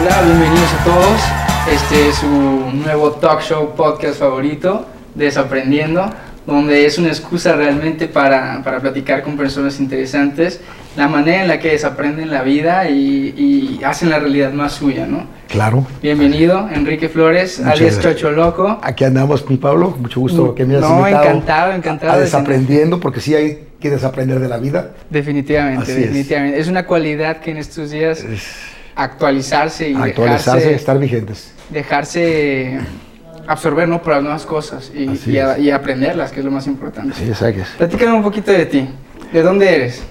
Hola, bienvenidos a todos. Este es su nuevo talk show podcast favorito, Desaprendiendo, donde es una excusa realmente para, para platicar con personas interesantes, la manera en la que desaprenden la vida y, y hacen la realidad más suya, ¿no? Claro. Bienvenido, Enrique Flores, Muchas alias gracias. Chocho Loco. Aquí andamos, mi Pablo. Mucho gusto que me hayas No, invitado encantado, encantado A desaprendiendo, porque sí hay que desaprender de la vida. Definitivamente, Así definitivamente. Es. una cualidad que en estos días actualizarse y Actualizarse, dejarse, estar vigentes. dejarse absorber ¿no? por las nuevas cosas y, Así y a- es. y aprenderlas, que es lo más importante. Sí, exacto. Platícame un poquito de ti. ¿De dónde eres?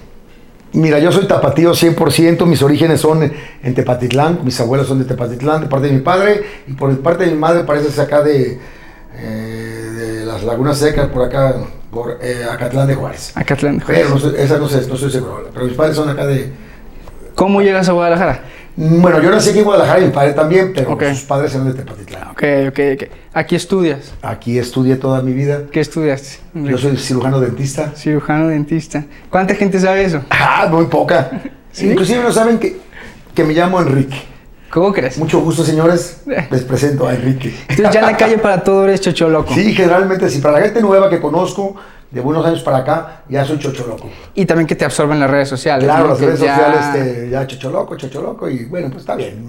Mira, yo soy tapatío 100%, mis orígenes son en Tepatitlán, mis abuelos son de Tepatitlán, de parte de mi padre, y por parte de mi madre parece ser acá de, eh, de las Lagunas Secas, por acá, por eh, Acatlán de Juárez. Acatlán. Pero no sé- esa no sé, no estoy seguro, pero mis padres son acá de... ¿Cómo llegas a Guadalajara? Bueno, yo nací aquí en Guadalajara y mi padre también, pero Ok. sus padres eran de Tepatitlán. Ok, ok, ok. Aquí estudias. Aquí estudié toda mi vida. ¿Qué estudiaste? Yo soy cirujano dentista. cirujano dentista. ¿Cuánta gente sabe eso? Ah, muy poca. ¿Sí? Inclusive no saben que, que me llamo Enrique. ¿Cómo crees? Mucho gusto, señores. Les presento a Enrique. Entonces ya en la calle para todo eres chocho loco. Sí, generalmente sí. Para la gente nueva que conozco, de buenos años para acá, ya soy chocho loco. Y también que te absorben las redes sociales. Claro, ¿no? las redes ya- sociales, este, ya chocho loco, chocho loco. Y bueno, pues está bien.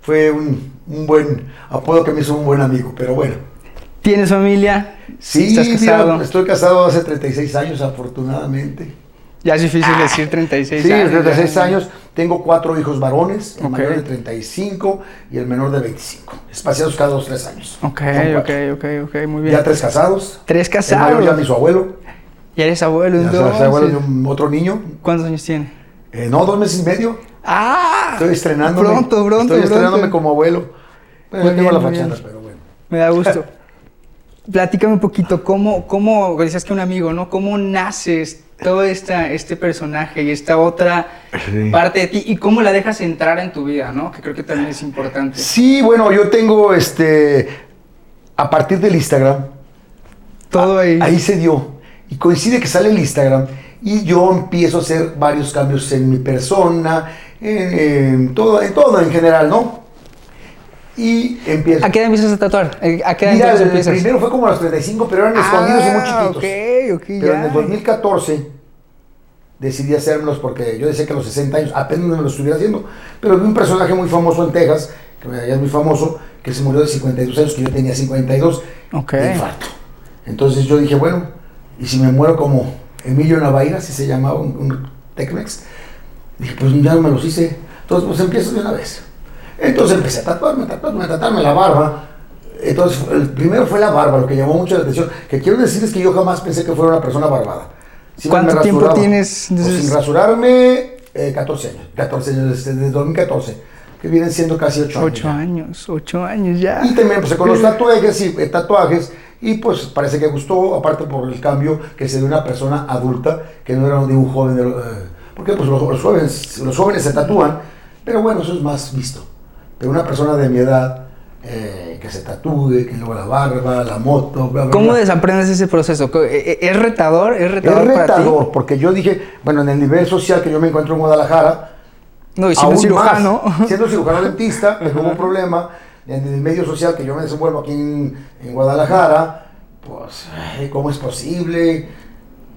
fue un, un buen apodo que me hizo un buen amigo, pero bueno. ¿Tienes familia? Sí, ¿Estás mira, casado? estoy casado hace 36 años, afortunadamente. Ya es difícil decir 36 Sí, años. 36 ya. años. Tengo cuatro hijos varones, el mayor de 35 y el menor de 25. Espaciados cada dos, tres años. Ok, ok, ok, ok, muy bien. Ya tres casados. Tres El mayor ya casados. mi su abuelo. Ya eres abuelo, Ya entonces. se abuelo de un- otro niño. ¿Cuántos años tiene? Eh, no, dos meses y medio. ¡Ah! Estoy estrenándome. Pronto, pronto, Estoy estrenándome como abuelo. Bueno, ya tengo la fachada, pero bueno. Me da gusto. Platícame un poquito, ¿cómo, cómo decías que un amigo, ¿no? ¿Cómo naces todo esta, este personaje y esta otra Sí. parte de ti y cómo la dejas entrar en tu vida, ¿no? Que creo que también es importante. Sí, bueno, yo tengo este. A partir del Instagram, Todo ahí. Ahí se dio. Y coincide que sale el Instagram y yo empiezo a hacer varios cambios en mi persona, en, en todo, en todo en general, ¿no? Y empiezo. ¿A qué edad empiezas a tatuar? ¿A qué edad Mira, el empiezas? primero fue como a los 35, pero eran escondidos y muy Ah, chiquitos. ok, ok, Pero en ya. el 2014 decidí hacérmelos porque yo decía que a los 60 años apenas me los estuviera haciendo. Pero vi un personaje muy famoso en Texas, que ya es muy famoso, que se murió de 52 años, que yo tenía 52 Ok. de infarto. Entonces yo dije, bueno, y si me muero como Emilio Navaira, si se llamaba un, un Tecmex, dije, pues ya no me los hice. Entonces, pues empiezo de una vez. Entonces empecé a tatuarme, tatuarme, a tatuarme la barba. Entonces, el primero fue la barba, lo que llamó mucho la atención. Que quiero decirles que yo jamás pensé que fuera una persona barbada. ¿Cuánto tiempo tienes, Pues, sin rasurarme, eh, 14 años. 14 años, desde, desde 2014. Que vienen siendo casi 8 años. Ocho años, ocho años ya. Y también empecé con los tatuajes y eh, tatuajes y pues parece que gustó, aparte por el cambio que se dio una persona adulta, que no era de un joven, de, eh, porque pues los, los jóvenes, los jóvenes se tatúan, pero bueno, eso es más visto. Pero una persona de mi edad eh, que se tatúe, que luego la barba, la moto, bla, bla, ¿Cómo bla. desaprendes ese proceso? ¿Co- e- e- ¿Es retador? ¿Es Es retador, para ti? retador, porque yo dije, bueno, en el nivel social que yo me encuentro en Guadalajara, No, y siendo cirujano. más, siendo cirujano dentista, que hubo un problema en el medio social que yo me desenvuelvo aquí en, en Guadalajara, pues, ay, ¿cómo es posible?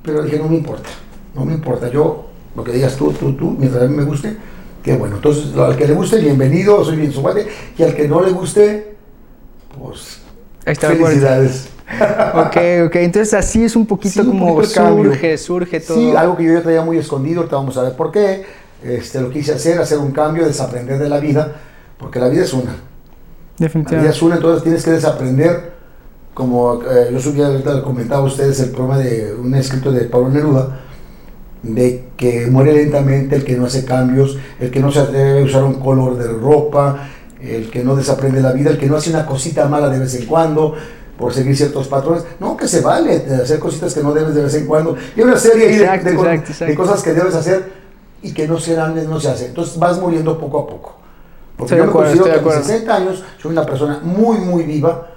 Pero dije, no me importa, no me importa, yo, lo que digas tú, tú, tú, mientras a mí me guste, qué bueno. Entonces, al que le guste, bienvenido, soy bien su guate, y al que no le guste, pues, Ahí está felicidades. Ok, ok. Entonces así es un poquito Sí, un como poquito el cambio. surge, surge todo. Sí, algo que yo ya traía muy escondido, ahorita vamos a ver por qué. Este, lo quise hacer, hacer un cambio, desaprender de la vida, porque la vida es una. La vida Definitivamente. es una, entonces tienes que desaprender, como eh, yo subía, comentaba a ustedes el programa de un escrito de Pablo Neruda, de que muere lentamente el que no hace cambios, el que no se atreve a usar un color de ropa, el que no desaprende la vida, el que no hace una cosita mala de vez en cuando por seguir ciertos patrones. No, que se vale de hacer cositas que no debes de vez en cuando. Y una serie de- exacto, cosas que debes hacer y que no se dan, no se hacen. Entonces vas muriendo poco a poco. Porque Estoy yo me acuerdo, considero que a mis acuerdo. 60 años soy una persona muy, muy viva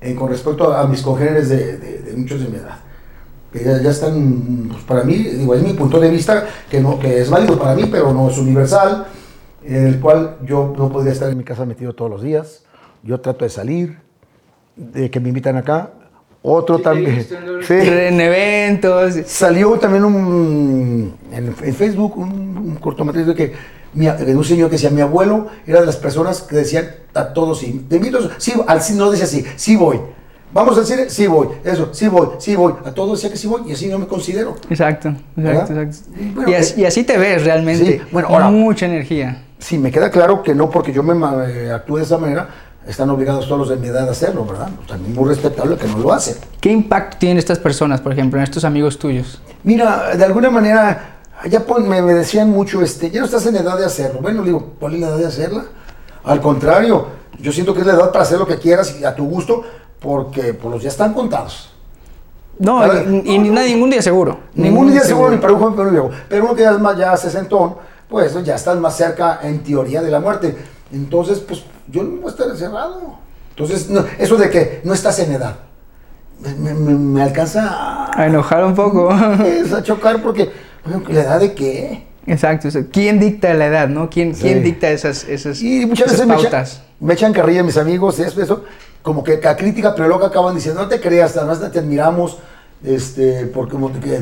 en- con respecto a, a mis congéneres de muchos de mi edad. Que ya, ya están, pues, para mí, digo, es mi punto de vista, que, no, que es válido para mí, pero no es universal. en el cual yo no podría estar en mi casa metido todos los días. Yo trato de salir, de que me invitan acá. Otro Sí, también. Sí. En eventos. Salió también un, en, en Facebook un, un cortometraje que mi, de un señor que decía, mi abuelo era de las personas que decían a todos, sí, te invito, sí, al sí, no decía así, sí voy. Vamos al cine, sí voy. Eso, sí voy, sí voy. A todos decía que sí voy y así no me considero. Exacto, exacto, exacto. Y bueno, y, así, y así te ves realmente. Sí, bueno, ahora- mucha energía. Sí, me queda claro que no porque yo me eh, actúe de esa manera, están obligados todos los de mi edad a hacerlo, ¿verdad? O sea, muy respetable que no lo hacen. ¿Qué impacto tienen estas personas, por ejemplo, en estos amigos tuyos? Mira, de alguna manera, ya pon- me, me decían mucho, este, ya no estás en edad de hacerlo. Bueno, digo, ¿cuál es la edad de hacerla? Al contrario, yo siento que es la edad para hacer lo que quieras y a tu gusto, porque pues, los días están contados. No, y, y ni- no, ningún día seguro. Ningún día seguro ni para un joven pero un viejo. Pero uno que ya es más ya sesentón, pues ya estás más cerca en teoría de la muerte. Entonces, pues yo no voy a estar encerrado. Entonces, no, eso de que no estás en edad, me, me- me alcanza a, A enojar un poco. es a chocar porque, ¿la edad de qué? Exacto, exacto. ¿Quién dicta la edad, no? ¿Quién, Sí. quién dicta esas, esas, Y muchas esas veces me, echan- pautas? me echan carrilla mis amigos, eso, eso, como que a crítica, pero luego acaban diciendo, no te creas, además te admiramos, este, porque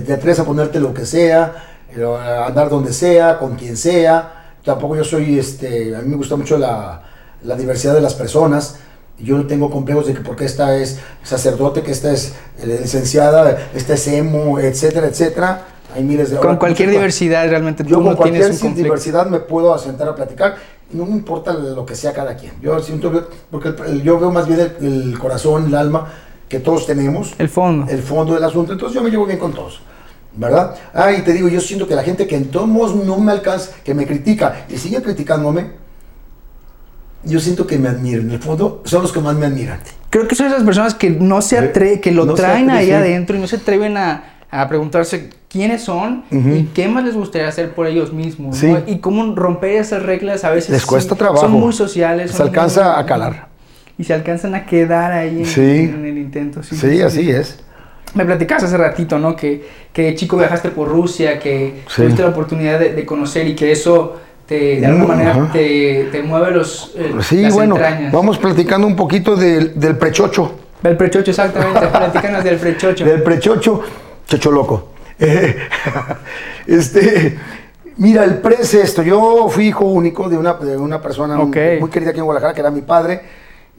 te, atreves a ponerte lo que sea, eh, a andar donde sea, con quien sea. Tampoco yo soy, este, a mí me gusta mucho la, la diversidad de las personas. Yo no tengo complejos de que porque esta es sacerdote, que esta es eh, licenciada, esta es emo, etcétera, etcétera. Hay miles de Con cualquier diversidad realmente yo tú con no tienes cualquier un conflicto. diversidad me puedo asentar a platicar. No me importa lo que sea cada quien. Yo siento que- porque yo veo más bien el, el corazón, el alma que todos tenemos, El fondo. el fondo del asunto. Entonces yo me llevo bien con todos. ¿Verdad? Ah, y te digo, yo siento que la gente que en todos modos no me alcanza, que me critica y sigue criticándome, yo siento que me admiran. En el fondo son los que más me admiran. Creo que son esas personas que no se atreven, que lo No traen ahí adentro y no se atreven a, a preguntarse quiénes son y qué más les gustaría hacer por ellos mismos. Sí. ¿no? Y cómo romper esas reglas a veces Les cuesta sí, trabajo. Son muy sociales. Se alcanza muy- a calar. Y se alcanzan a quedar ahí en, Sí. en el intento. Sí, así es. Me platicabas hace ratito, ¿no? Que, que de chico viajaste por Rusia, que tuviste la oportunidad de, de conocer y que eso te, de alguna Mm, manera te, te mueve los, eh, Sí, las bueno, entrañas. vamos platicando un poquito del, del prechocho. Del prechocho, exactamente. Platícanos del prechocho. Del prechocho, chocho loco. Eh, este, mira, el pre es esto. Yo fui hijo único de una, de una persona muy querida aquí en Guadalajara, que era mi padre,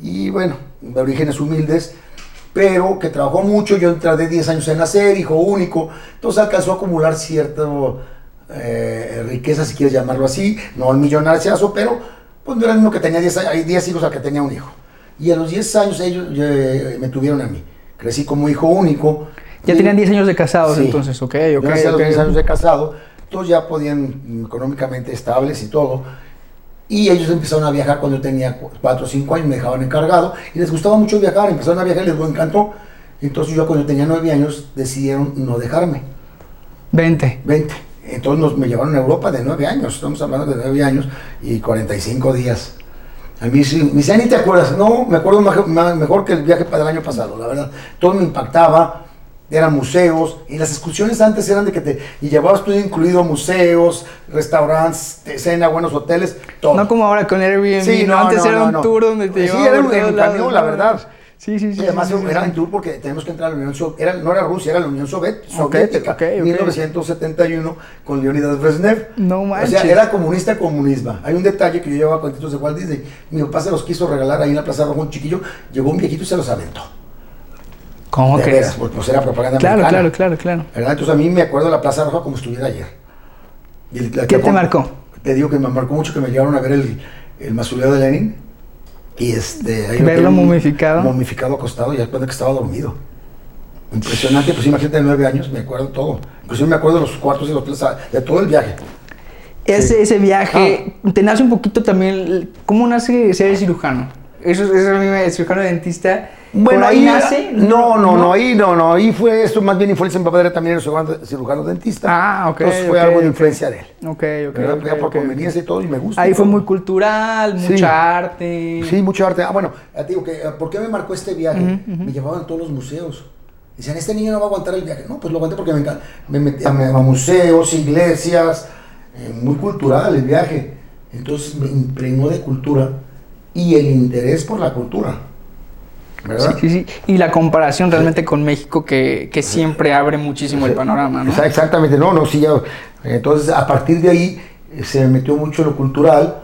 y bueno, de orígenes humildes, pero que trabajó mucho. Yo tardé 10 años en nacer, hijo único, entonces alcanzó a acumular cierta eh, riqueza, si quieres llamarlo así, no el millonariazo, pero pues no era el mismo que tenía 10, a- hay 10 hijos al que tenía un hijo. Y a los 10 años ellos eh, me tuvieron a mí. Crecí como hijo único. Ya tenían 10 años de casados Sí. entonces, ok, ok. yo nací a los ok. 10 años de casado, todos ya podían económicamente estables y todo. Y ellos empezaron a viajar cuando yo tenía 4 o 5 años, me dejaban encargado y les gustaba mucho viajar, empezaron a viajar y les encantó. Entonces yo cuando tenía 9 años decidieron no dejarme, 20. 20. Entonces nos, me llevaron a Europa de 9 años, estamos hablando de 9 años y 45 días. A mí sí, me dice, "Ah, ni te acuerdas. No, me acuerdo ma- mejor que el viaje para el año pasado, la verdad. Todo me impactaba, eran museos, y las excursiones antes eran de que te y llevabas todo incluido museos, restaurantes, te- cena, buenos hoteles, todo. No como ahora con Airbnb, Sí, ¿no? no, Antes no, era un tour donde te Sí, llevaban era por un- la verdad. Sí, sí, sí. Y además sí, sí, era sí. en tour porque tenemos que entrar a la Unión Soviética. no era Rusia, era la Unión Soviética. ok, ok. 1971 con Leonidas Brezhnev. No O manches. sea, era comunista comunismo. Hay un detalle que yo llevaba cuentitos de Walt Disney. Mi papá se los quiso regalar ahí en la Plaza Rojo, un chiquillo. Llegó un viejito y se los aventó. ¿Cómo De crees? veras, pues, pues era propaganda Claro, americana. claro, claro, claro. ¿Verdad? Entonces a mí me acuerdo de la Plaza Roja como estuviera ayer. Y el- la ¿Qué que- te marcó? Te digo que me marcó mucho que me llevaron a ver el, el mausoleo de Lenin. Y este, ahí Verlo momificado. Momificado acostado y ya cuando que estaba dormido. Impresionante, pues imagínate de nueve años, me acuerdo todo. Inclusive me acuerdo de los cuartos y los hoteles, de todo el viaje. Ese, Sí. ese viaje, te nace un poquito también, ¿cómo nace ser cirujano? Eso, eso a mí me, dentista. Bueno, ¿por ahí, nace? No, no, no, ahí no, no, ahí fue esto, más bien influencia. Mi papá era también cirujano, cirujano dentista. Ah, ok, Entonces fue algo de influencia de él. Ok, ok. ¿verdad? ok, Ya por conveniencia y todo, y me gusta. Ahí fue todo. muy cultural, Sí. mucha arte. Sí, mucho arte. Ah, bueno, te digo que, eh, ¿por qué me marcó este viaje? Me llevaban a todos los museos. Decían, este niño no va a aguantar el viaje. No, pues lo aguanté porque me, encanta- me metí a, a museos, iglesias, eh, muy cultural el viaje. Entonces me impregnó de cultura y el interés por la cultura. ¿verdad? Sí, sí, sí. Y la comparación realmente con México que, que siempre abre muchísimo el panorama, ¿no? Exa- Exactamente, no, no, sí, ya. Entonces, a partir de ahí se metió mucho lo cultural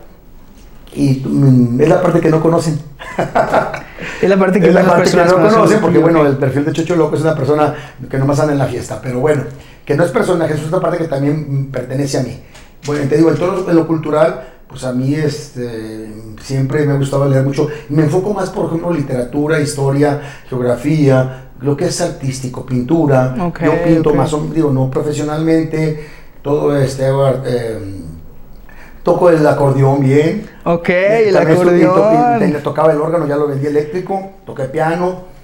y mm, es la parte que no conocen. Es la parte que la parte que no conocen. porque, bueno, el perfil de Chocho Loco es una persona que nomás anda en la fiesta, pero bueno, que no es personaje, es una parte que también pertenece a mí. Bueno, te digo, en todo lo cultural, pues a mí este, siempre me ha gustado leer mucho. Me enfoco más, por ejemplo, literatura, historia, geografía, lo que es artístico, pintura. Ok, Yo pinto ok. más, digo, no profesionalmente, todo este, eh, toco el acordeón bien. Ok, el acordeón. te- tocaba el órgano, ya lo vendí eléctrico, toqué piano.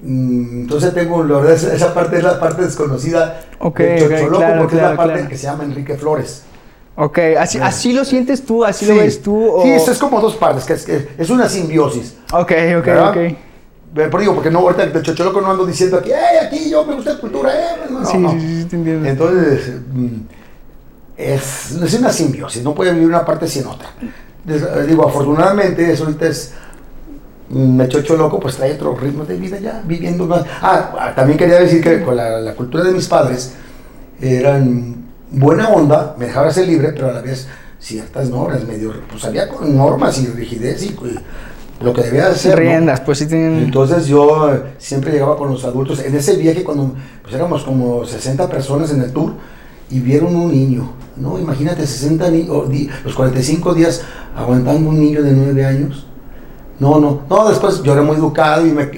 Mm, Entonces tengo, la verdad, esa- parte es la parte desconocida Ok, de Chocholoco, claro, porque es claro, la parte claro. que se llama Enrique Flores. Ok, así, Bueno. así lo sientes tú, así lo ves tú. O... Sí, eso es como dos partes, que es, es una simbiosis. Ok, ok, ¿verdad? ok. Pero digo, porque no, ahorita de Chocholoco no ando diciendo aquí, ¡eh, aquí yo me gusta la cultura! Eh, no, Sí, no. sí, sí, te entiendo. Entonces, mm, es, es una simbiosis, no puede vivir una parte sin otra. Eh, digo, afortunadamente, eso ahorita es. mm, Me chocho loco, pues trae otro ritmo de vida ya, viviendo más. Ah, ah, también quería decir que con la, la cultura de mis padres eran buena onda, me dejaba ser libre, pero a la vez ciertas normas, medio, pues había con normas y rigidez y, y lo que debía hacer. ¿no? Riendas, pues sí tienen. Entonces yo eh, siempre llegaba con los adultos. En ese viaje, cuando pues éramos como 60 personas en el tour y vieron un niño, ¿no? Imagínate, 60 niños, los 45 días aguantando un niño de 9 años. No, no, no, después yo era muy educado y me,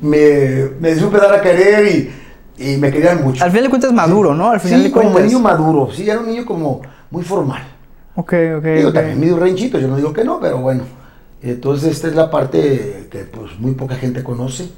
me, me supe dar a querer y, y me querían mucho. Al final de cuentas maduro, ¿no? Al final sí, de como cuentas. niño maduro, sí, era un niño como muy formal. Ok, ok. Digo, ok. también medio ranchito, yo no digo que no, pero bueno. Entonces esta es la parte que pues muy poca gente conoce.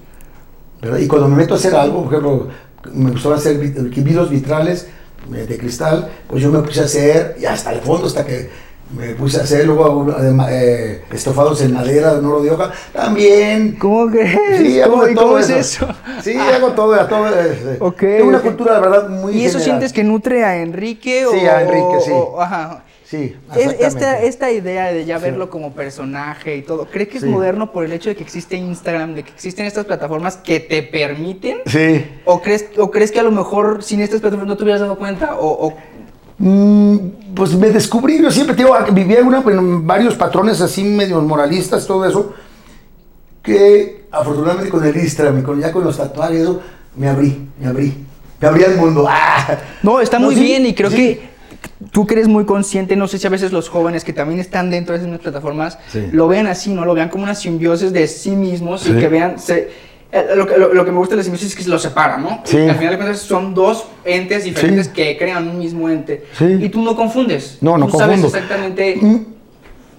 ¿verdad? Y cuando me meto a hacer algo, por ejemplo, me gustaba hacer vidrios vitrales eh, de cristal, pues yo me puse a hacer, y hasta el fondo, hasta que me puse a hacer luego eh, estofados en madera, de oro de hoja, también. ¿Cómo crees? Sí, hago ¿Cómo, de y todo cómo es eso. Sí, hago todo, a todo. eh, Ok, Tengo una cultura, de verdad, muy ¿Y eso sientes que nutre a Enrique? Sí, o, a Enrique, sí. o- ajá. Sí, Es- Esta, esta idea de ya Sí. verlo como personaje y todo, ¿cree que es Sí. moderno por el hecho de que existe Instagram, de que existen estas plataformas que te permiten? Sí. ¿O crees, ¿O crees que a lo mejor sin estas plataformas no te hubieras dado cuenta? ¿O, o- pues me descubrí, yo siempre digo, vivía en una, en varios patrones así medio moralistas, todo eso, que afortunadamente con el Instagram y con, ya con los tatuajes, eso, me abrí, me abrí, me abrí al mundo. ¡Ah! No, está No, muy sí, bien y creo sí. que tú que eres muy consciente, no sé si a veces los jóvenes que también están dentro de esas plataformas Sí. lo vean así, ¿no? Lo vean como una simbiosis de sí mismos y que vean... se- lo, que, lo- lo que me gusta de la simbiosis es que los separa, ¿no? Sí. Al final de cuentas son dos entes diferentes Sí. que crean un mismo ente. Sí. Y tú no confundes. No, no tú sabes exactamente... Mm,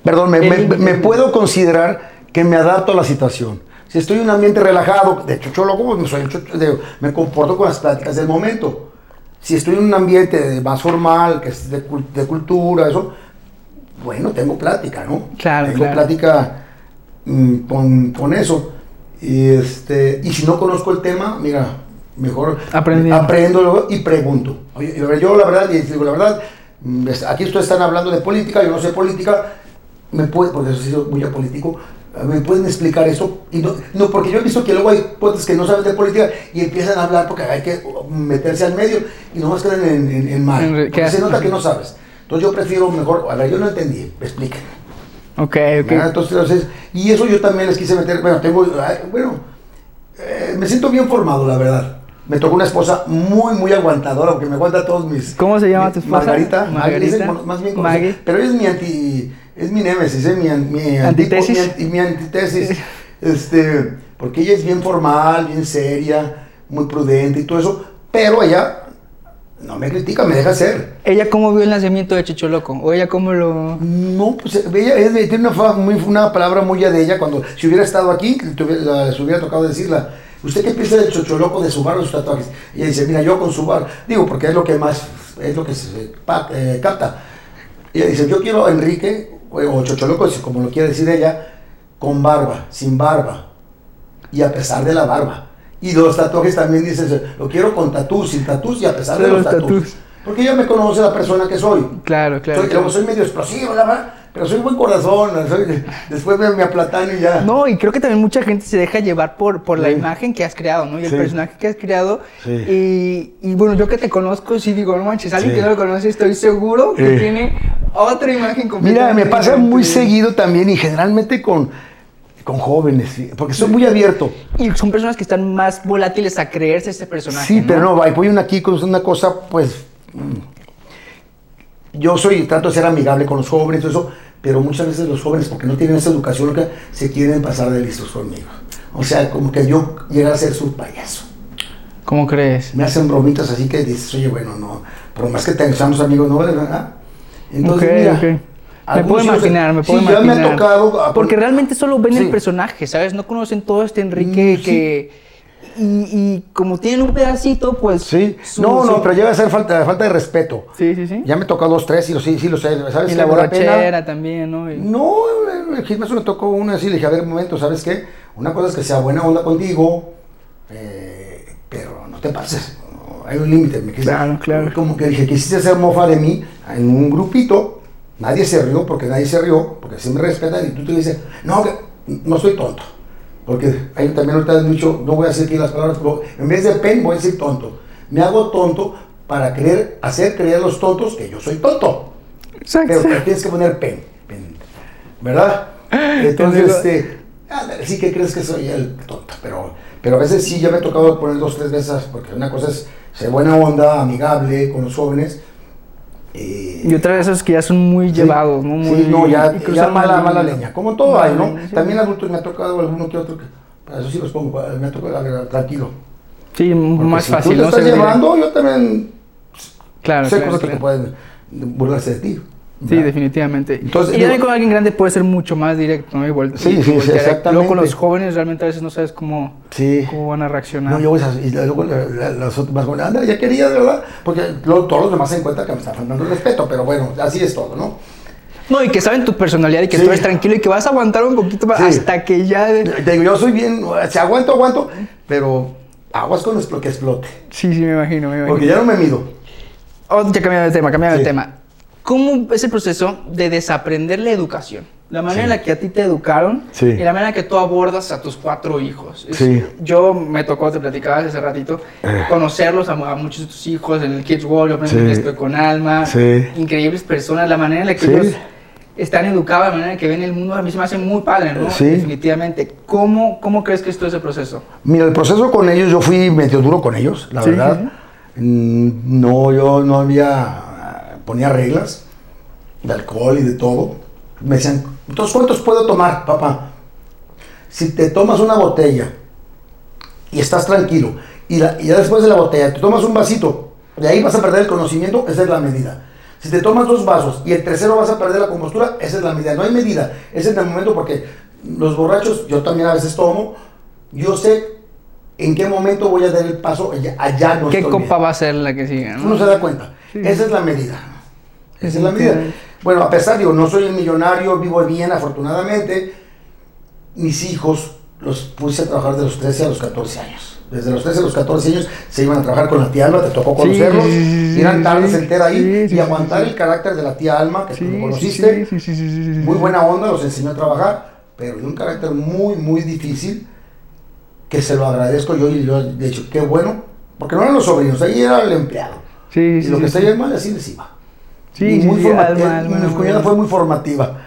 Perdón, me, puedo considerar que me adapto a la situación. Si estoy en un ambiente relajado, de hecho, pues, soy de- me comporto con las pláticas del momento. Si estoy en un ambiente más formal, que es de, cul- de cultura, eso, bueno, tengo plática, ¿no? Claro, Tengo claro. plática mm, con, con eso. Y, este, y si no conozco el tema, mira, mejor Aprendiendo. aprendo y pregunto. Oye, yo, la verdad, y digo la verdad, mm, aquí ustedes están hablando de política, yo no sé política, me puede, porque eso sí soy muy apolítico, eh, ¿me pueden explicar eso? Y no, no, porque yo he visto que luego hay potes que no saben de política y empiezan a hablar porque hay que meterse al medio y nomás quedan en, en, en mal. Porque se nota que no sabes. Entonces yo prefiero mejor, a ver, yo no entendí, explíquenme. Ok, ok. Entonces, entonces, y eso yo también les quise meter, bueno, tengo, bueno, eh, me siento bien formado, la verdad. Me tocó una esposa muy, muy aguantadora, porque me aguanta todos mis... ¿Cómo se llama mi- tu esposa? Margarita. Margarita. Más bien Maggie. Pero ella es mi anti, es mi némesis, es mi, mi antipo- ¿Antítesis? Mi, mi antitesis. este, porque ella es bien formal, bien seria, muy prudente y todo eso, pero ella no me critica, me deja ser. ¿Ella cómo vio el nacimiento de Chicho Loco? ¿O ella cómo lo...? No, pues ella, ella tiene una, muy- una palabra muy ya de ella cuando si hubiera estado aquí, le hubiera, la- se hubiera tocado decirla. ¿Usted qué piensa del chocholoco de su bar o sus tatuajes? Y ella dice, mira, yo con su bar, digo, porque es lo que más, es lo que se eh, capta. Y ella dice, yo quiero a Enrique, o o chocholoco, como lo quiere decir ella, con barba, sin barba, y a pesar de la barba. Y los tatuajes también dicen, lo quiero con tatús, sin tatús y a pesar de los tatús. Porque ella me conoce la persona que soy. Claro, claro. Soy, luego soy medio explosivo, la verdad. pero soy buen corazón, soy- después me, me aplatan y ya. No, y creo que también mucha gente se deja llevar por, por la Sí. imagen que has creado, ¿no? Y el Sí. personaje que has creado. Sí. Y, y bueno, yo que te conozco, sí digo, no manches, alguien que no lo conoce, estoy seguro que tiene otra imagen Mira, completamente me pasa muy seguido también y generalmente con, con jóvenes, sí, porque soy muy abierto. Y son personas que están más volátiles a creerse este personaje. Sí, pero no, voy una aquí con una cosa, pues. mm, Yo soy, trato de ser amigable con los jóvenes, todo eso, pero muchas veces los jóvenes, porque no tienen esa educación, lo que se quieren pasar de listos conmigo. O sea, como que yo llegar a ser su payaso. ¿Cómo crees? Me hacen bromitas así que dices, oye, bueno, no, por más que tengamos amigos, no vale nada. Entonces, Ok, mira, ok. Me puedo imaginar, me puedo sí, imaginar. ya me ha tocado. Porque realmente solo ven el personaje, ¿sabes? No conocen todo este Enrique Mm, sí. que... Y, y como tienen un pedacito, pues... Sí, su- no, no, su- pero llega a ser falta, falta de respeto. Sí, sí, sí. Ya me tocó dos, tres y lo, sí, sí lo sé. ¿Sabes Y la borrachera también, ¿no? Y- No, el gimnasio me tocó una así, le dije, a ver, un momento, ¿sabes qué? Una cosa es que sea buena onda contigo, eh, pero no te pases, hay un límite. Claro, claro. Como que dije, quisiste hacer mofa de mí en un grupito, nadie se rió, porque nadie se rió, porque se me respetan, y tú te dices, no, que no soy tonto. Porque hay también ahorita han dicho, no voy a decir aquí las palabras, pero en vez de pen voy a decir tonto. Me hago tonto para querer hacer creer a los tontos que yo soy tonto. Exacto. Pero, tienes que poner pen, pen, ¿verdad? Entonces, este, sí que crees que soy el tonto, pero, pero a veces sí ya me ha tocado poner dos, tres veces, porque una cosa es ser buena onda, amigable con los jóvenes. Eh, Y otra de esas que ya son muy sí, llevados, ¿no? Muy, sí, no, ya, ya mala, la mala leña, como todo hay, ¿no? sí. También adultos me ha tocado alguno que otro, que, eso sí los pongo, me ha tocado, tranquilo. Sí, Porque más si fácil, tú te ¿no? estás llevando, yo también Claro, sé claro, cosas que te pueden burlarse de ti. Sí, ¿verdad? definitivamente. Entonces, y ya digo- con alguien grande puede ser mucho más directo, ¿no? Igual. Sí, sí, sí, exactamente. Luego con los jóvenes realmente a veces no sabes cómo, Sí. cómo van a reaccionar. No, yo voy a, y luego la- la- las otras más jóvenes, anda, ya quería, de verdad, porque luego todos los demás se encuentran que me están faltando el respeto, pero bueno, así es todo, ¿no? No, y que saben tu personalidad y que Sí. tú eres tranquilo y que vas a aguantar un poquito más Sí. hasta que ya... Te digo, yo soy bien, si aguanto, aguanto, pero aguas con lo que explote, Sí, sí, me imagino, me imagino. porque ya no me mido. Oh, ya cambiando de tema, cambiando de tema. ¿Cómo es el proceso de desaprender la educación? La manera Sí. en la que a ti te educaron Sí. y la manera en la que tú abordas a tus cuatro hijos. Es- Sí. Yo me tocó, te platicaba hace ratito, Eh. conocerlos a, a muchos de tus hijos en el Kids World, yo aprendí estoy con alma. Increíbles personas, la manera en la que ellos están educados, la manera en que ven el mundo, a mí se me hace muy padre, ¿no? Definitivamente. ¿Cómo, ¿Cómo crees que es todo ese proceso? Mira, el proceso con ellos, yo fui medio duro con ellos, la verdad. Mm, No, yo no había, ponía reglas de alcohol y de todo. Me decían, entonces, ¿cuántos puedo tomar, papá? Si te tomas una botella y estás tranquilo, y, la- y ya después de la botella te tomas un vasito, de ahí vas a perder el conocimiento, esa es la medida. Si te tomas dos vasos y el tercero vas a perder la compostura, esa es la medida. No hay medida, ese es el momento porque los borrachos, yo también a veces tomo, yo sé en qué momento voy a dar el paso, allá, allá no ¿Qué estoy copa bien. va a ser la que siga? ¿no? Uno se da cuenta. Sí. Esa es la medida. Esa es la medida. Bueno, a pesar, digo, no soy un millonario, vivo bien, afortunadamente. Mis hijos los puse a trabajar de los 13 a los 14 años. Desde los 13 a los 14 años se iban a trabajar con la tía Alma, te tocó conocerlos. sí, y eran tardes enteras ahí Sí, y aguantar el carácter de la tía Alma, que Sí, tú sí, conociste. Muy buena onda, los enseñó a trabajar, pero de un carácter muy, muy difícil, que se lo agradezco yo y yo, de hecho, qué bueno, porque no eran los sobrinos, ahí era el empleado. Sí, Y sí, lo que está mal, así les iba. Sí, muy sí, formativa. Alma, Alma, mi cuñada fue muy formativa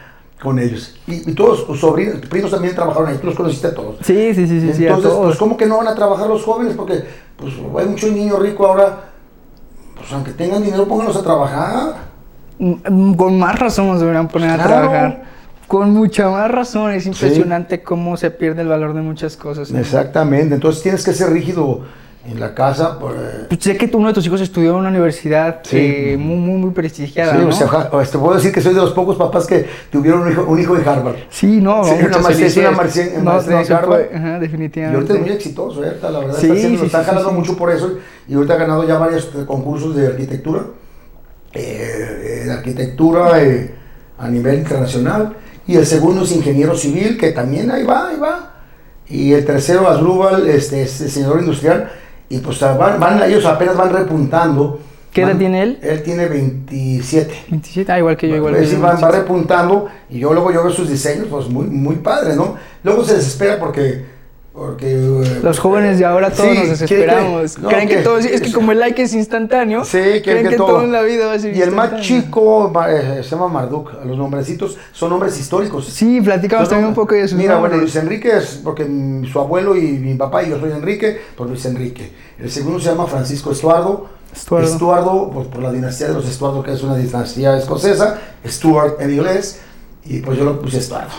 con ellos. Y, y todos tus sobrinos, primos también trabajaron ahí, tú los conociste a todos. Sí, sí, sí, sí, sí, a Entonces, todos. pues, ¿cómo que no van a trabajar los jóvenes? Porque pues, hay mucho niño rico ahora, pues aunque tengan dinero, pónganlos a trabajar. Mm, Con más razón nos deberían poner a trabajar. Con mucha más razón. Es impresionante cómo se pierde el valor de muchas cosas. Exactamente, entonces tienes que ser rígido en la casa. por, eh, Pues sé que uno de tus hijos estudió en una universidad Sí. eh, muy, muy, muy prestigiada, Sí, ¿no? o sea, te puedo decir que soy de los pocos papás que tuvieron un hijo, un hijo en Harvard. Sí, no, Sí, una maestría- es una maestría- No, en Harvard. puede, ajá, Y ahorita definitivamente. es muy exitoso, ¿eh? la verdad, Sí, está, haciendo- sí, está jalando mucho por eso. Y ahorita ha ganado ya varios eh, concursos de arquitectura, eh, de arquitectura eh, a nivel internacional. Y el segundo es ingeniero civil, que también ahí va, ahí va. Y el tercero, Asdrúbal, este, es diseñador industrial. Y pues van, van, ellos apenas van repuntando ¿Qué edad tiene él? Él tiene 27. 27, ah, igual que yo, igual que yo. va, va repuntando y yo luego yo veo sus diseños, pues muy, muy padre, ¿no? Luego se desespera porque... porque eh, Los jóvenes de ahora todos sí, nos desesperamos. creen que- no, creen que, que- todo es que como el like es instantáneo, Sí, que, creen que, todo en la vida va a ser Y el más chico ma- eh, se llama Marduk. Los nombrecitos son nombres históricos. Sí, platicamos también un poco de sus Mira, nombres. bueno, Luis Enrique es porque mm, su abuelo y mi papá y yo soy Enrique, por Luis Enrique. El segundo se llama Francisco Estuardo. Estuardo. Estuardo, pues, por la dinastía de los Estuardo, que es una dinastía escocesa. Stuart en inglés. Y pues yo lo puse Estuardo.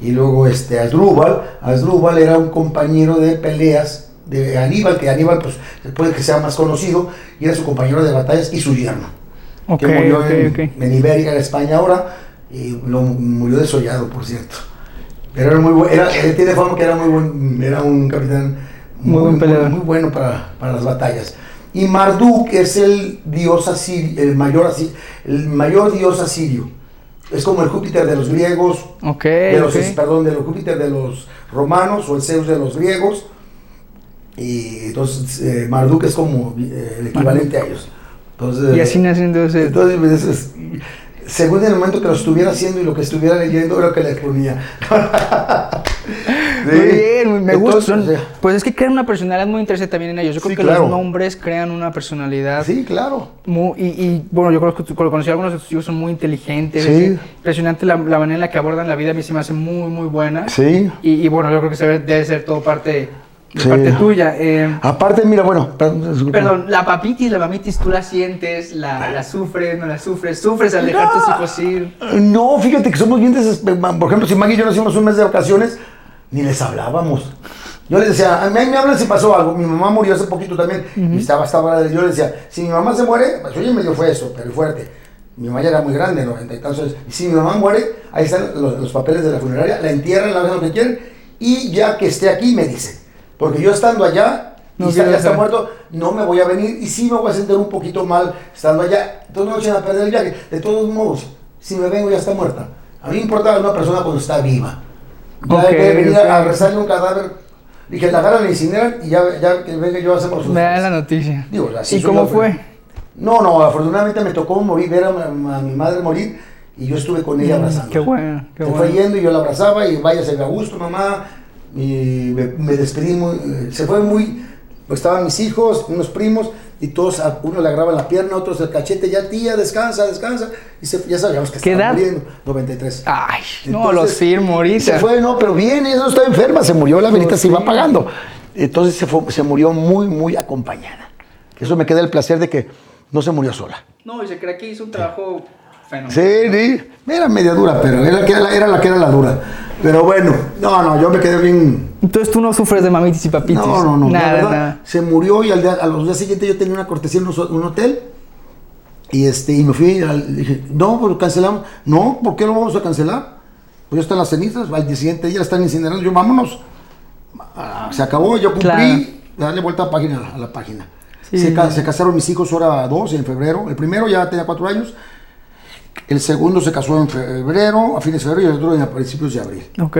Y luego este, Asdrúbal. Asdrúbal era un compañero de peleas de Aníbal, que Aníbal pues puede que sea más conocido, y era su compañero de batallas y su yerno Ok, que murió ok, en, ok. en Iberia, en España ahora, y lo murió desollado, por cierto. Pero era muy bueno, era, él tiene fama que era muy buen, era un capitán Muy buen peleador. muy bueno para, para las batallas. Y Marduk es el dios asirio, el mayor, asi- el mayor dios asirio. Es como el Júpiter de los griegos, Ok, de los, ok. perdón, de los Júpiter de los romanos o el Zeus de los griegos. Y entonces eh, Marduk es como eh, el equivalente a ellos. Entonces, Y así nacen entonces. entonces, pues, es- según el momento que lo estuviera haciendo y lo que estuviera leyendo, era lo que le ponía. Muy bien, me gusta. Entonces, son- o sea, pues es que crean una personalidad muy interesante también en ellos. Yo creo Sí, que claro. los nombres crean una personalidad. sí, claro. muy- y, y, bueno, yo creo que cuando conocí a algunos de tus hijos son muy inteligentes. Sí. es impresionante la, la manera en la que abordan la vida. A mí se me hace muy, muy buena. Sí. Y, y bueno, yo creo que se debe ser todo parte, de Sí. parte tuya. Eh, Aparte, mira, bueno, perdón. Perdón, la papitis, la mamitis, tú la sientes, la, la sufres, no la sufres, sufres al dejar tus hijos ir. No, fíjate que somos bien desesperados. Por ejemplo, si Maggie y yo nos hicimos un mes de vacaciones, ni les hablábamos. Yo les decía, a mí me hablan si pasó algo. Mi mamá murió hace poquito también y estaba, estaba, yo les decía, si mi mamá se muere, pues oye, medio fue eso, pero fuerte. Mi mamá ya era muy grande, 90 y tantos. Y si mi mamá muere, ahí están los, los papeles de la funeraria, la entierran, la hacen lo que quieren y ya que esté aquí me dicen. Porque yo estando allá, y No está- quiero ya está muerto, no me voy a venir y sí me voy a sentir un poquito mal estando allá. Entonces no echen a perder el viaje. De todos modos, si me vengo ya está muerta. A mí me importa una persona cuando está viva. Ya Ok, de venir ok. a rezarle un cadáver que la agarran, la incineran y ya, ya que venga yo hacemos sus Me da la noticia. Digo, así ¿Y cómo fue? No, no, afortunadamente me tocó morir, ver a, mi- a mi madre morir y yo estuve con ella abrazando. Mm, Qué bueno, qué Se bueno. fue yendo y yo la abrazaba y váyase a gusto, mamá. Y me, me despedí muy. eh, Se fue muy. Pues estaban mis hijos, unos primos, y todos, a- uno le agarraba la pierna, otros el cachete, ya tía, descansa, descansa. Y se, ya sabíamos que ¿Qué estaba edad? muriendo. 93. Ay, no, Entonces, los firmo ahorita. Se fue, no, pero bien, no estaba enferma, se murió, la velita Pues se iba sí. apagando. Entonces se, fue- se murió muy, muy acompañada. Eso me queda el placer de que no se murió sola. No, y se cree que hizo un trabajo fenomenal. Sí, sí, era media dura, pero era, la que era, la- era la que era la dura. Pero bueno, no, no, yo me quedé bien. Entonces tú no sufres de mamitis y papitis. No, no, no. la Nada, verdad, nada. Se murió y al día- a los días siguientes yo tenía una cortesía en un, hotel. Y, este, y me fui, al- dije, no, pues cancelamos. No, ¿por qué lo vamos a cancelar? Pues ya están las cenizas, al día siguiente ya la están incinerando. Yo, vámonos. Ah, Se acabó, yo cumplí. Claro. Darle vuelta a la página. A la página. Sí. Se, se casaron mis hijos ahora dos en febrero. El primero ya tenía cuatro años. El segundo se casó en febrero, a fines de febrero, y el otro a principios de abril. Ok.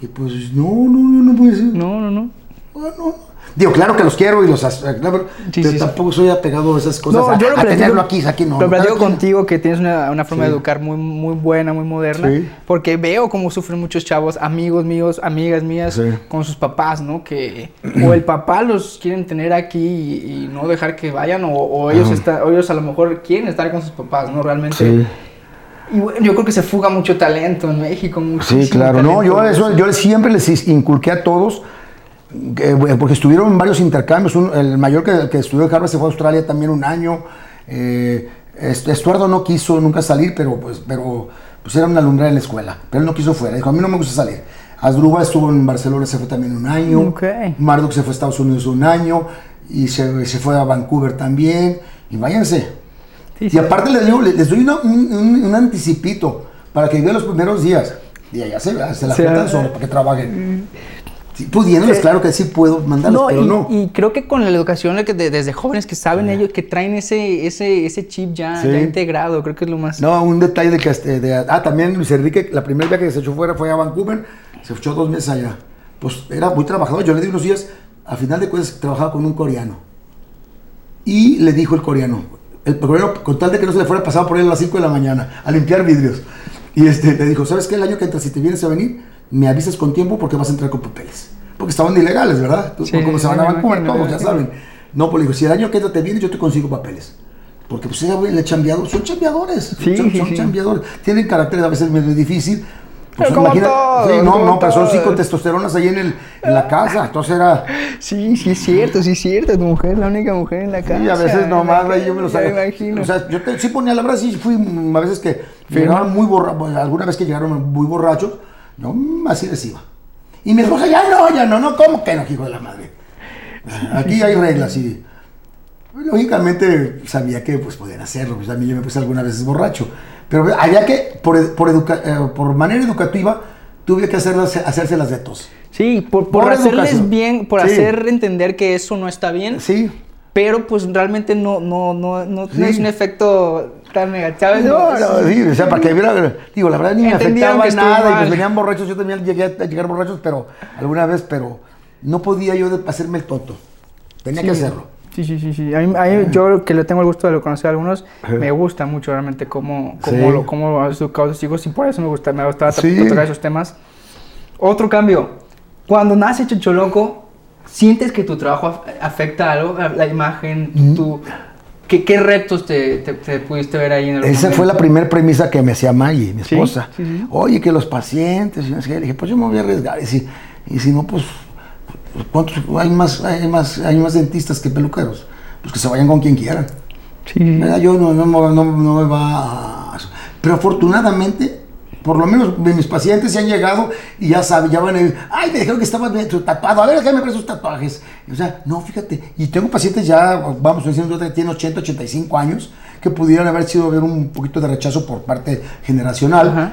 Y pues, no, no, no, no puede ser. No, no, no. No, no. Digo, claro que los quiero y los as- claro, Sí, pero sí, sí. tampoco soy apegado a esas cosas. No, a, yo lo a platico, tenerlo aquí, aquí no. Lo no, platico contigo que tienes una, una forma Sí. de educar muy, muy buena, muy moderna. Sí. Porque veo cómo sufren muchos chavos, amigos míos, amigas mías, Sí. con sus papás, ¿no? Que o el papá los quieren tener aquí y, y no dejar que vayan, o, o ellos, está- o ellos a lo mejor quieren estar con sus papás, ¿no? Realmente. Y bueno, yo creo que se fuga mucho talento en México. sí, claro. No, yo eso, yo siempre les inculqué a todos, bueno, porque estuvieron en varios intercambios. Un- el mayor que, que estudió en Harvard se fue a Australia también un año. Eh, Est- Estuardo no quiso nunca salir, pero pues, pero pues era una alumna en la escuela. Pero él no quiso fuera. Dijo, a mí no me gusta salir. Asdrúbal estuvo en Barcelona, se fue también un año. Ok. Marduk se fue a Estados Unidos un año. Y se, se fue a Vancouver también. Y váyanse. Sí, sí. Y aparte les, digo, les doy una- un, un- anticipito para que vivan los primeros días. Y allá se, se la cuentan solo para que trabajen. Sí, pudiéndoles, claro que sí puedo mandarlos, No, pero y, no. y creo que con la educación de que de- desde jóvenes que saben ellos, que traen ese, ese, ese chip ya, Sí. ya integrado, creo que es lo más... No, un detalle de que... este, de- ah, también Luis Enrique, la primera vez que se echó fuera fue a Vancouver, se echó dos meses allá. Pues era muy trabajador, yo le di unos días, a final de cuentas trabajaba con un coreano. Y le dijo el coreano, El primero, con tal de que no se le fuera pasado por él a las 5 de la mañana, a limpiar vidrios. Y este, le dijo, ¿sabes qué? El año que entra, si te vienes a venir, me avisas con tiempo porque vas a entrar con papeles. Porque estaban ilegales, ¿verdad? Sí, como se van a Vancouver, todos ya saben. No, pues le digo, si el año que entra te vienes, yo te consigo papeles. Porque pues ella, le chambeador, son chambeadores. Sí, son, sí, son chambeadores. Tienen carácter a veces medio difícil. Como imagina- todos, sí, no, como no, pero son sí con testosteronas ahí en, el, en la casa. Entonces era. Sí, sí es cierto, sí es cierto. Tu mujer es la única mujer en la casa. Sí, a veces nomás, güey, yo me lo sabía. imagino. O sea, yo te- sí ponía, la verdad, sí fui a veces que llegaron muy borrachos, alguna vez que llegaron muy borrachos, yo así les iba. Y mi esposa, ya no, ya no, no, ¿cómo que no, hijo de la madre? Aquí hay reglas y lógicamente sabía que pues podían hacerlo, pues también yo me puse algunas veces borracho, pero había que, por, por, educa- eh, por manera educativa, tuve que hacerlas, hacérselas de tos. Sí, por, por Por hacerles educación. bien, por Sí. hacer entender que eso no está bien. Sí, Pero pues realmente no, no, no, no, es un efecto tan negativo. No, no, sí, o sea, para que viera, digo, la verdad ni me afectaba nada, y pues venían borrachos, yo también llegué a llegar borrachos, pero alguna vez, pero no podía yo hacerme el tonto, tenía que hacerlo. Sí, sí, sí, sí. A mí, a mí, yo que le tengo el gusto de conocer a algunos, me gusta mucho realmente cómo, Sí. cómo, lo, cómo has educado a tus hijos y por eso me gusta, me gustaba Sí. tocar esos temas. Otro cambio. Cuando nace Chocholoco, ¿sientes que tu trabajo af- afecta algo? La, imagen. Mm. tu- ¿qué, qué retos te, te- te pudiste ver ahí en el Esa fue la primera premisa que me hacía Maggie, mi esposa. sí, sí. Oye, que los pacientes, y le dije, pues yo me voy a arriesgar. Y si, y si no, pues, ¿cuántos? Hay más, hay, más, hay más dentistas que peluqueros. Pues que se vayan con quien quieran. Sí. Yo no, no, me- no- no me va a... Pero afortunadamente, por lo menos mis pacientes se han llegado y ya saben, ya van a ir, ay, me dijeron que tu tatuado, a ver, déjame ver sus tatuajes. O sea, no, fíjate, y tengo pacientes ya, vamos diciendo, que tienen 80, 85 años, que pudieran haber sido ver un poquito de rechazo por parte generacional. Ajá.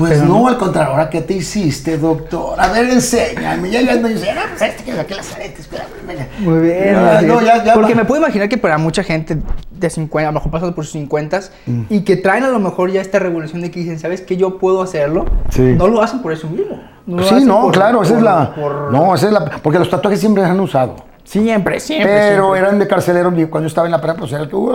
Pues Pero no, al contrario, ahora qué te hiciste, doctor. A ver, enséñame. Ya llegando y dice, no, pues este que las aretes, espérame, venga. Muy bien. Ah, no, ya, ya Porque va. me puedo imaginar que para mucha gente de 50, a lo mejor pasando por sus 50 Mm. y que traen a lo mejor ya esta revolución de que dicen, ¿sabes qué? Yo puedo hacerlo. Sí. No lo hacen por eso mismo. No sí, no, por- claro, esa es la. por- No, esa es la. Porque los tatuajes siempre se han usado. Siempre, siempre. Pero siempre. eran de carcelero y cuando yo estaba en la prepa, pues era el que. uh,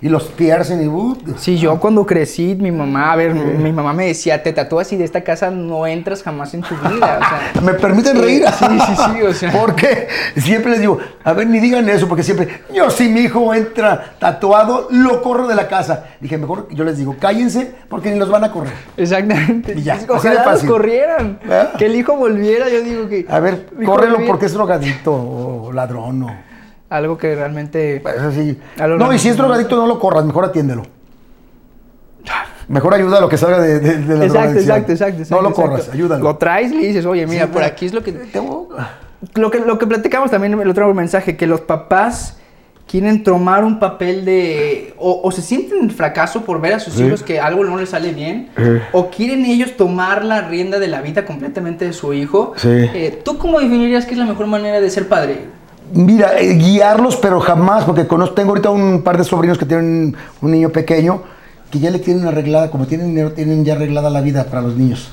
y los piercing y. uh, Sí, yo cuando crecí, mi mamá, a ver, mi mamá me decía, te tatúas y de esta casa no entras jamás en tu vida. O sea, ¿Me permiten reír? Sí, sí, sí, o sea. Porque siempre les digo, a ver, ni digan eso, porque siempre, yo si mi hijo entra tatuado, lo corro de la casa. Dije, mejor yo les digo, cállense, porque ni los van a correr. Exactamente. Y ya, Ojalá los corrieran. Que el hijo volviera, yo digo que. A ver, córrelo volviera. porque es drogadicto o ladrón o. Algo que realmente. Pues No, y si es drogadicto, no lo corras, mejor atiéndelo. Mejor ayuda a lo que salga de, de, de la Exacto, exacto, exacto, exacto. No lo exacto. corras, ayúdalo. Lo traes y le dices, oye, mira, Sí, por aquí es lo que. Tengo- Lo que, lo que platicamos también el otro mensaje, que los papás quieren tomar un papel de. O, o se sienten en fracaso por ver a sus Sí. hijos que algo no les sale bien, Eh. o quieren ellos tomar la rienda de la vida completamente de su hijo. Sí. Eh, ¿Tú cómo definirías que es la mejor manera de ser padre? Mira, eh, guiarlos, pero jamás, porque conozco, tengo ahorita un par de sobrinos que tienen un niño pequeño que ya le tienen arreglada, como tienen dinero, tienen ya arreglada la vida para los niños.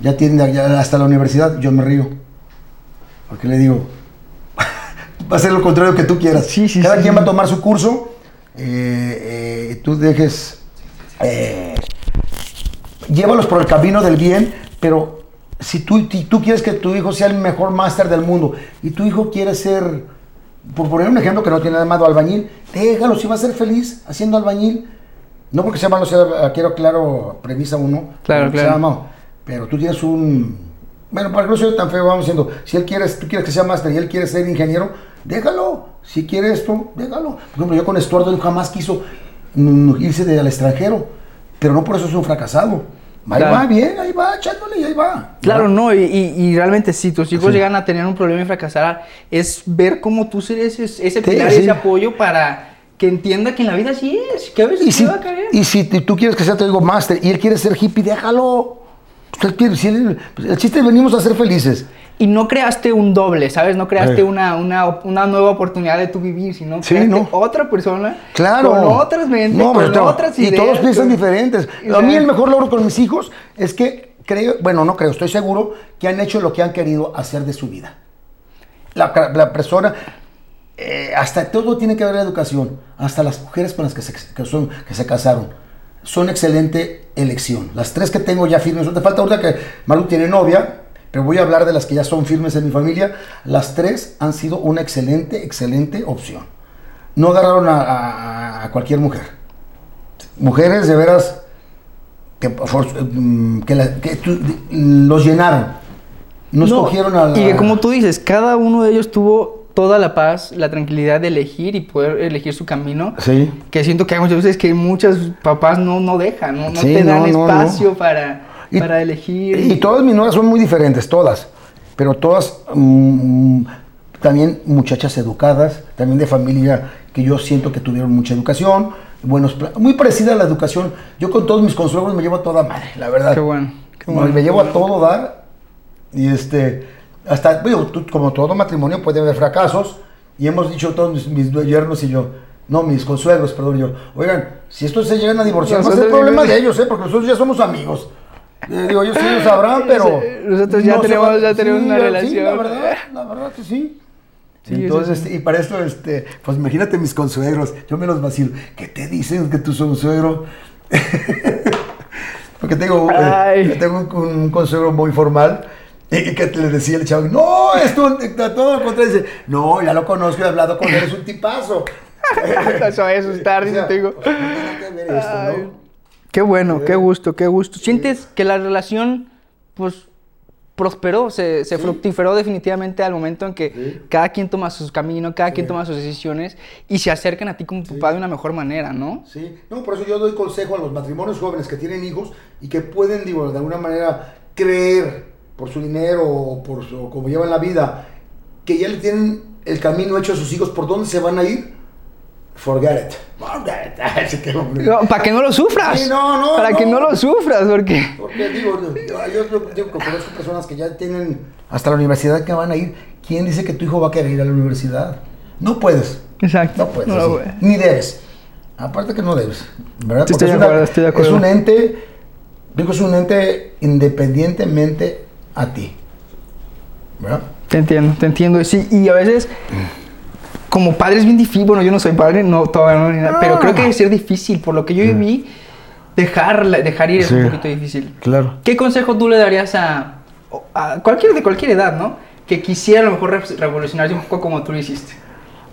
Ya tienen ya hasta la universidad, yo me río. Porque le digo, va a ser lo contrario que tú quieras. Sí, sí, Cada sí. quien va a tomar su curso, eh, eh, tú dejes, eh, llévalos por el camino del bien, pero si tú, si tú quieres que tu hijo sea el mejor máster del mundo y tu hijo quiere ser, por poner un ejemplo que no tiene nada malo, albañil, déjalo, si va a ser feliz haciendo albañil. No porque sea malo, sea, quiero claro, premisa uno, Claro, claro. sea malo, pero tú tienes un... Bueno, para que no sea tan feo, vamos diciendo, si él quiere, tú quieres que sea máster y él quiere ser ingeniero, déjalo. Si quiere esto, déjalo. Por ejemplo, yo con Estuardo él jamás quiso irse de- al extranjero, pero no por eso es un fracasado. Ahí Claro. va bien, ahí va, echándole y ahí va. Claro, no, y, y- realmente si tus hijos Sí. llegan a tener un problema y fracasar, es ver cómo tú eres ese, ese Sí, pilar sí. ese apoyo para que entienda que en la vida sí es, que a veces Y si, va a caer. y si tú quieres que sea, te digo, máster, y él quiere ser hippie, déjalo. Usted quiere, si él- pues, el chiste venimos a ser felices. Y no creaste un doble, ¿sabes? No creaste Sí. una, una, una nueva oportunidad de tu vivir, sino Sí, creaste ¿no? otra persona Claro. con otras mentes, No, con otras Y ideas. todos piensan con- diferentes. A mí el mejor logro con mis hijos es que creo, bueno, no creo, estoy seguro que han hecho lo que han querido hacer de su vida. La, la persona, eh, hasta todo tiene que ver la educación, hasta las mujeres con las que se, que son, que se casaron. Son excelente elección. Las tres que tengo ya firmes, te falta una que Maru tiene novia, pero voy a hablar de las que ya son firmes en mi familia. Las tres han sido una excelente, excelente opción. No agarraron a, a- a cualquier mujer. Mujeres de veras que, mm, que, la- que tu- los llenaron. No, escogieron a la... Y que como tú dices, cada uno de ellos tuvo toda la paz, la tranquilidad de elegir y poder elegir su camino. Sí. Que siento que hay muchas veces que muchos papás no, no dejan, no, no Sí, te dan no, no, espacio. Para, Y- para elegir. Y todas mis nuevas son muy diferentes, todas. Pero todas mm, también muchachas educadas, también de familia que yo siento que tuvieron mucha educación, buenos muy parecida a la educación. Yo con todos mis consuegros me llevo a toda madre, la verdad. Qué bueno. Qué No, bueno. Me llevo a todo dar y este hasta digo, tú, como todo matrimonio puede haber fracasos y hemos dicho todos mis, mis yernos y yo no, mis consuegros, perdón, yo, oigan, si estos se llegan a divorciar, va a ser problema de ellos, ¿eh? porque nosotros ya somos amigos. Eh, digo, ellos sí lo sabrán, pero... Nosotros ya tenemos- ya tenemos una Sí, relación. la verdad, la verdad que sí. Sí, Entonces, sí. este, y para esto, este, pues imagínate mis consuegros, yo me los vacilo. ¿Qué te dicen que tu consuegro? Porque tengo, eh, tengo un, un consuegro muy formal y que le decía el chavo, no, esto, todo lo contrario, dice, no, ya lo conozco, he hablado con él, es un tipazo. Eso es asustar, O sea, te digo. esto, Ay. ¿no? Qué bueno, qué gusto, qué gusto. ¿Sientes que la relación, pues, prosperó, se, se Sí. fructiferó definitivamente al momento en que cada quien toma sus caminos, cada quien toma sus decisiones y se acercan a ti como papá de una mejor manera, ¿no? Sí, no, por eso yo doy consejo a los matrimonios jóvenes que tienen hijos y que pueden, digo, de alguna manera creer por su dinero o por su, como llevan la vida, que ya le tienen el camino hecho a sus hijos, por dónde se van a ir. Forget it. Forget it. Para que no lo sufras. Sí, no, no, Para que no. lo sufras, porque... Porque digo, yo, yo, yo digo que conozco personas que ya tienen hasta la universidad que van a ir. ¿Quién dice que tu hijo va a querer ir a la universidad? No puedes. Exacto. No puedes. No, así. güey. Ni debes. Aparte que no debes. ¿verdad? Estoy de es, una- acuerdo, estoy de acuerdo. es un ente, digo, es un ente independientemente a ti. ¿Verdad? Te entiendo, te entiendo. Sí, y a veces, como padre es bien difícil. Bueno, yo no soy padre, no, todavía no, ni nada, pero creo que debe ser difícil. Por lo que yo viví, dejar, dejar ir es Sí. un poquito difícil. Claro. ¿Qué consejo tú le darías a, a cualquier de cualquier edad, no? Que quisiera a lo mejor re- revolucionarse un poco como tú lo hiciste.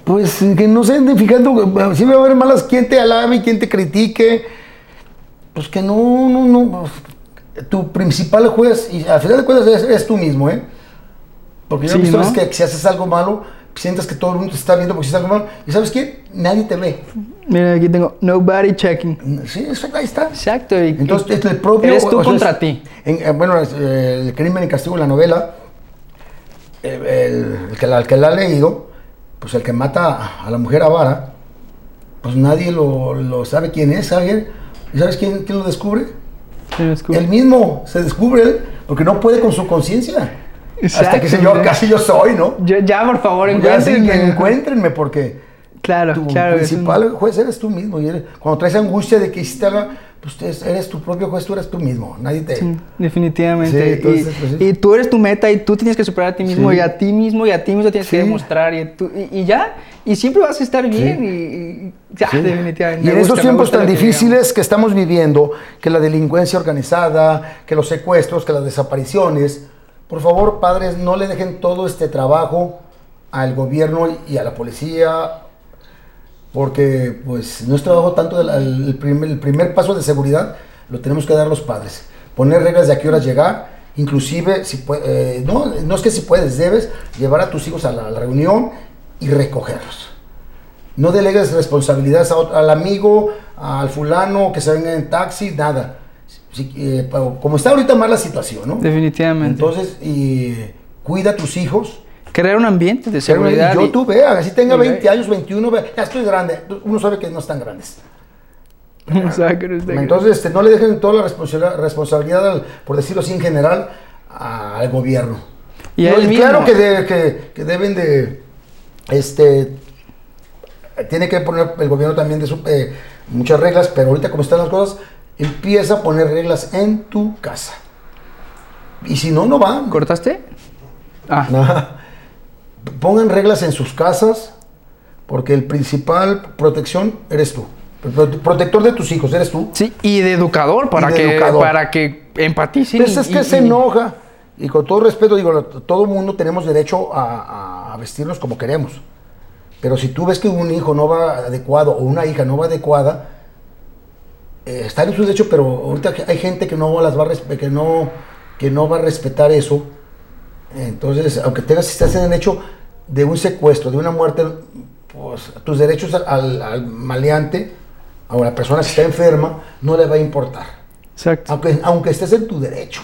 Pues que no se anden fijando, eh, si va a haber malas, quien te alabe y quien te critique. Pues que no, no, no. pues, Tu principal juez, y al final de cuentas es, es tú mismo, ¿eh? Porque yo Sí, he visto ¿no? es que si haces algo malo, sientes que todo el mundo te está viendo porque algo malo. ¿Y sabes qué? Nadie te ve. Mira, aquí tengo nobody checking. Sí, eso, ahí está. Exacto. y- Entonces, y- es el propio. Eres tú o contra es- ti. en- eh, bueno, eh, el crimen y castigo en la novela, eh, el, el que la, el que la ha leído, pues el que mata a, la mujer avara, pues nadie lo, lo sabe quién es, ¿sabes? ¿Y sabes quién, quién lo descubre? Él mismo se descubre, él, porque no puede con su conciencia. Hasta que Exacto. casi yo soy, ¿no? Ya, ya, por favor, Ya, sí, encuéntrenme. encuéntrenme, porque Claro, tu claro. un- principal juez eres tú mismo. Y eres- cuando traes angustia de que hiciste algo, pues eres, tu propio juez, tú eres tú mismo. Nadie te. Sí, definitivamente. Sí, entonces, y, pues, y tú eres tu meta y tú tienes que superar a ti mismo y a ti mismo y a ti mismo tienes que demostrar y, tú- y- y ya. Y siempre vas a estar bien y, y- ya, definitivamente. Y en gusta, me tiempos tan difíciles que estamos viviendo, que la delincuencia organizada, que los secuestros, que las desapariciones, por favor, padres, no le dejen todo este trabajo al gobierno y a la policía, porque pues no es trabajo tanto del el, primer, el primer paso de seguridad, lo tenemos que dar los padres. Poner reglas de a qué horas llegar, inclusive, si eh, no, no es que si puedes, debes llevar a tus hijos a la, reunión y recogerlos. No delegues responsabilidades al amigo, al fulano que se venga en taxi, nada. Eh, como está ahorita más la situación, ¿no? Definitivamente. Entonces, y, cuida a tus hijos. Crear un ambiente de seguridad. Yo y- tú vea, así tenga y- 20 años, 21, ve- ya estoy grande. Uno sabe que no están grandes. Entonces, este, no le dejen toda la responsa- responsabilidad, al- por decirlo así en general, al gobierno. Y No, claro que, de- que- que deben de, este, tiene que poner el gobierno también de su- eh, muchas reglas, pero ahorita como están las cosas, empieza a poner reglas en tu casa. Y si no, no van. ¿Cortaste? Ah, Pongan reglas en sus casas, Porque el principal protección eres tú. El protector de tus hijos eres tú. Sí, y de educador para de que educador. para que empaticen. Pues es que y- se y- enoja. Y con todo respeto, digo, todo mundo tenemos derecho a, a vestirnos como queremos. Pero si tú ves que un hijo no va adecuado o una hija no va adecuada, eh, está en su derecho, pero ahorita hay gente que no las va a que no, que no va a respetar eso. Entonces, aunque tengas, estás en el hecho de un secuestro, de una muerte, pues tus derechos al, al maleante o a la persona que está enferma no le va a importar Exacto. aunque, aunque estés en tu derecho.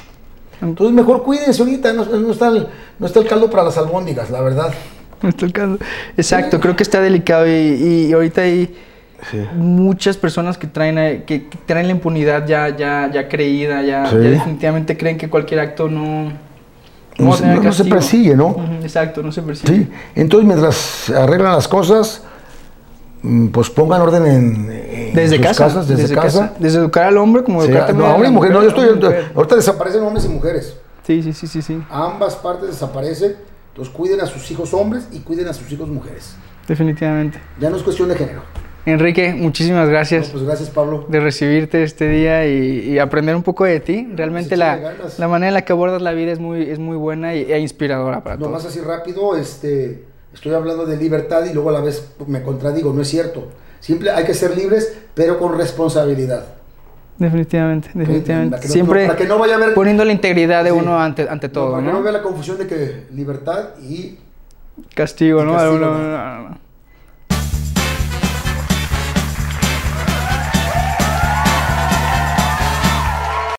Entonces mejor cuídense ahorita, no, no está el, no está el caldo para las albóndigas, la verdad. Me está tocando. Exacto, creo que está delicado y, y ahorita hay muchas personas que traen, eh, que, que traen la impunidad ya, ya, ya creída, ya, Sí. ya definitivamente creen que cualquier acto no, No no- no se persigue, ¿no? Exacto, no se persigue. Sí, entonces mientras arreglan las cosas, mm, pues pongan orden en, en Desde sus casa, casas, desde, casa. Desde educar al hombre como Sí, educar no, también a la hombre y mujer, no, yo estoy, mujer. ahorita desaparecen hombres y mujeres. Sí, sí, sí, sí, sí. Ambas partes desaparecen, entonces cuiden a sus hijos hombres y cuiden a sus hijos mujeres. Definitivamente. Ya no es cuestión de género. Enrique, muchísimas No, gracias pues gracias Pablo. de recibirte este día y, y aprender un poco de ti. Realmente Pues la, échale ganas. la manera en la que abordas la vida es muy, es muy buena y- e inspiradora para Nomás todos. así rápido, este, estoy hablando de libertad y luego a la vez me contradigo, no es cierto. Siempre hay que ser libres, pero con responsabilidad. Definitivamente, definitivamente. Que no- Siempre para que no vaya a haber- poniendo la integridad de Sí. uno ante, ante todo, para que ¿no? no vea la confusión de que libertad y Castigo, Y ¿no? castigo, No, ¿no? no, no, no.